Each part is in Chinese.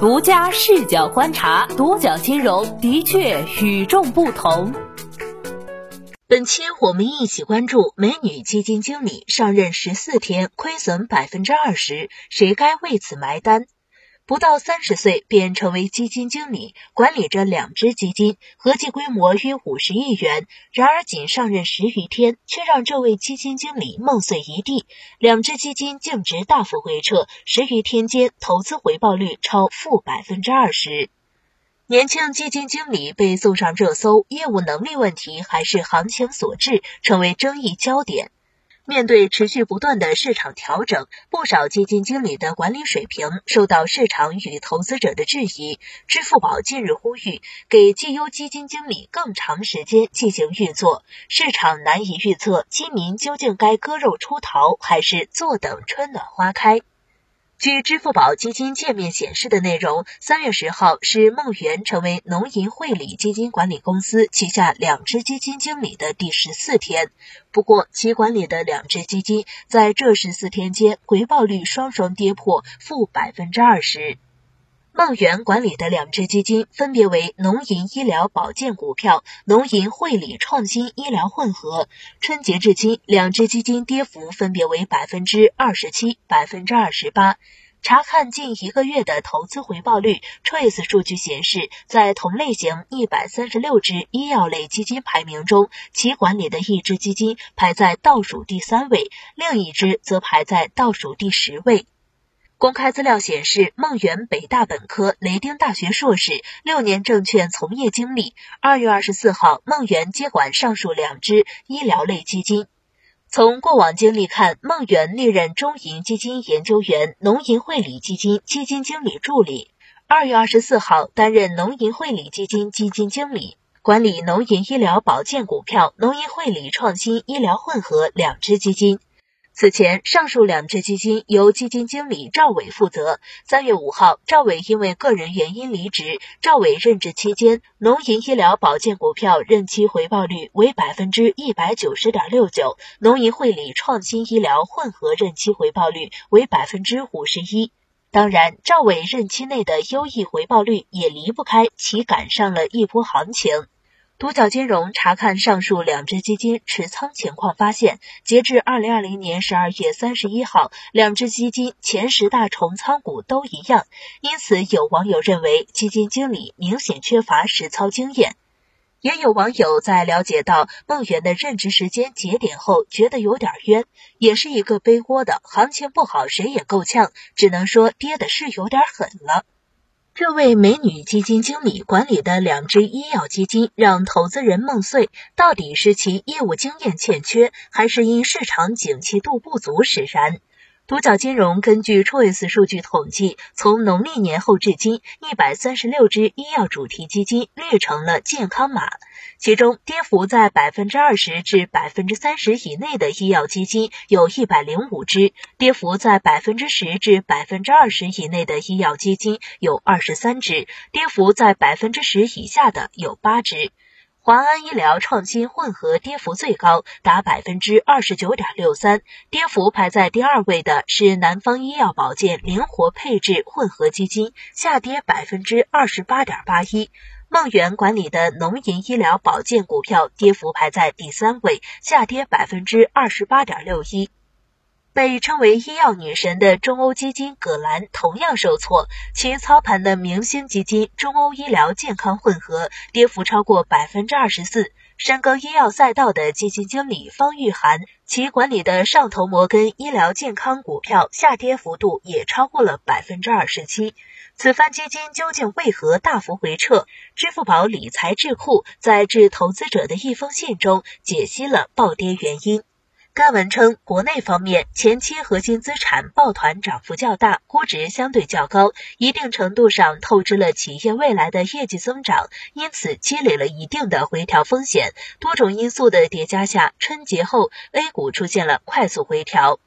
独家视角观察，独角金融的确与众不同。本期我们一起关注：美女基金经理上任十四天，亏损百分之二十，谁该为此埋单？不到三十岁便成为基金经理，管理着两只基金，合计规模约五十亿元。然而仅上任十余天，却让这位基金经理梦碎一地。两只基金净值大幅回撤，十余天间投资回报率超负百分之二十。年轻基金经理被送上热搜，业务能力问题还是行情所致，成为争议焦点。面对持续不断的市场调整，不少基金经理的管理水平受到市场与投资者的质疑。支付宝近日呼吁，给绩优基金经理更长时间进行运作。市场难以预测，基民究竟该割肉出逃，还是坐等春暖花开？据支付宝基金界面显示的内容，三月十号是梦圆成为农银汇理基金管理公司旗下两只基金经理的第十四天。不过，其管理的两只基金在这十四天间回报率双双跌破负百分之二十。孟源管理的两只基金分别为农银医疗保健股票、农银汇理创新医疗混合。春节至今，两只基金跌幅分别为百分之二十七、百分之二十八。查看近一个月的投资回报率，Trace 数据显示，在同类型一百三十六只医药类基金排名中，其管理的一只基金排在倒数第三位，另一只则排在倒数第十位。公开资料显示，孟源北大本科、雷丁大学硕士，六年证券从业经历。二月二十四号，孟源接管上述两只医疗类基金。从过往经历看，孟源历任中银基金研究员、农银汇理基金基金经理助理。二月二十四号，担任农银汇理基金基金经理，管理农银医疗保健股票、农银汇理创新医疗混合两只基金。此前，上述两只基金由基金经理赵伟负责。三月五号，赵伟因为个人原因离职。赵伟任职期间，农银医疗保健股票任期回报率为百分之一百九十点六九，农银汇理创新医疗混合任期回报率为百分之五十一。当然，赵伟任期内的优异回报率也离不开其赶上了一波行情。独角金融查看上述两只基金持仓情况，发现，截至二零二零年十二月三十一号，两只基金前十大重仓股都一样。因此，有网友认为基金经理明显缺乏实操经验。也有网友在了解到孟源的任职时间节点后，觉得有点冤，也是一个背锅的。行情不好，谁也够呛，只能说跌的是有点狠了。这位美女基金经理管理的两只医药基金让投资人梦碎，到底是其业务经验欠缺，还是因市场景气度不足使然？独角金融根据 Choice 数据统计，从农历年后至今，一百三十六只医药主题基金列成了健康码，其中跌幅在百分之二十至百分之三十以内的医药基金有一百零五只，跌幅在百分之十至百分之二十以内的医药基金有二十三只，跌幅在百分之十以下的有八只。华安医疗创新混合跌幅最高，达百分之二十九点六三，跌幅排在第二位的是南方医药保健灵活配置混合基金，下跌百分之二十八点八一。梦圆管理的农银医疗保健股票跌幅排在第三位，下跌百分之二十八点六一。被称为医药女神的中欧基金葛兰同样受挫，其操盘的明星基金中欧医疗健康混合跌幅超过百分之二十四。深耕医药赛道的基金经理方玉涵，其管理的上投摩根医疗健康股票下跌幅度也超过了百分之二十七。此番基金究竟为何大幅回撤？支付宝理财智库在致投资者的一封信中解析了暴跌原因。该文称，国内方面前期核心资产抱团涨幅较大，估值相对较高，一定程度上透支了企业未来的业绩增长，因此积累了一定的回调风险。多种因素的叠加下，春节后 A 股出现了快速回调。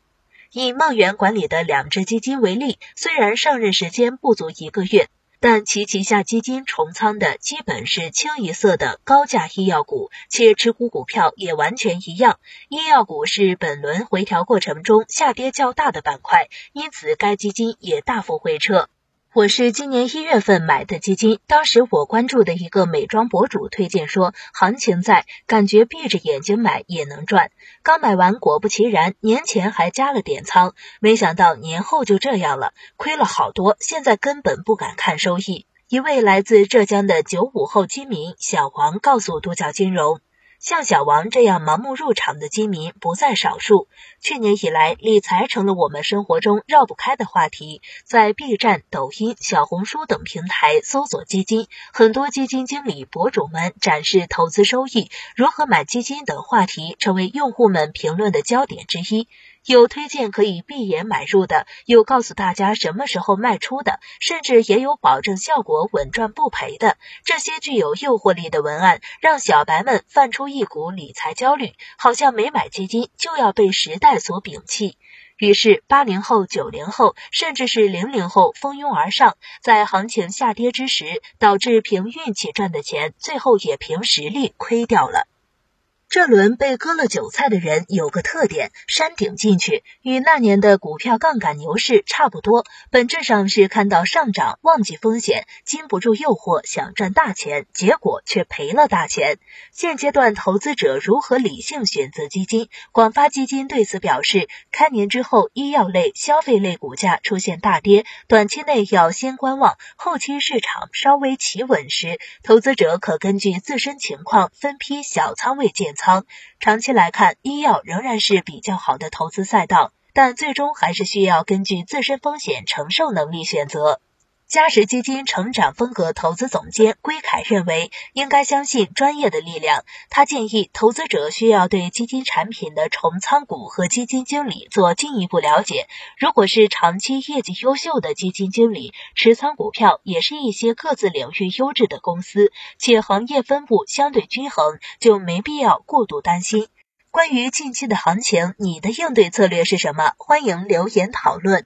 以梦圆管理的两只基金为例，虽然上任时间不足一个月。但其旗下基金重仓的基本是清一色的高价医药股，且持股股票也完全一样。医药股是本轮回调过程中下跌较大的板块，因此该基金也大幅回撤。我是今年一月份买的基金，当时我关注的一个美妆博主推荐说，行情在，感觉闭着眼睛买也能赚。刚买完，果不其然，年前还加了点仓，没想到年后就这样了，亏了好多，现在根本不敢看收益。一位来自浙江的九五后基民小王告诉独角金融。像小王这样盲目入场的基民不在少数。去年以来，理财成了我们生活中绕不开的话题。在 B 站、抖音、小红书等平台搜索基金，很多基金经理博主们展示投资收益、如何买基金等话题，成为用户们评论的焦点之一。有推荐可以闭眼买入的，有告诉大家什么时候卖出的，甚至也有保证效果稳赚不赔的。这些具有诱惑力的文案，让小白们泛出一股理财焦虑，好像没买基金就要被时代所摒弃。于是，八零后、九零后，甚至是零零后蜂拥而上，在行情下跌之时，导致凭运气赚的钱，最后也凭实力亏掉了。这轮被割了韭菜的人有个特点，山顶进去，与那年的股票杠杆牛市差不多。本质上是看到上涨，忘记风险，经不住诱惑，想赚大钱，结果却赔了大钱。现阶段投资者如何理性选择基金？广发基金对此表示，开年之后，医药类、消费类股价出现大跌，短期内要先观望，后期市场稍微企稳时，投资者可根据自身情况分批小仓位建。仓长期来看，医药仍然是比较好的投资赛道，但最终还是需要根据自身风险承受能力选择。嘉实基金成长风格投资总监归凯认为，应该相信专业的力量。他建议投资者需要对基金产品的重仓股和基金经理做进一步了解。如果是长期业绩优秀的基金经理，持仓股票也是一些各自领域优质的公司，且行业分布相对均衡，就没必要过度担心。关于近期的行情，你的应对策略是什么？欢迎留言讨论。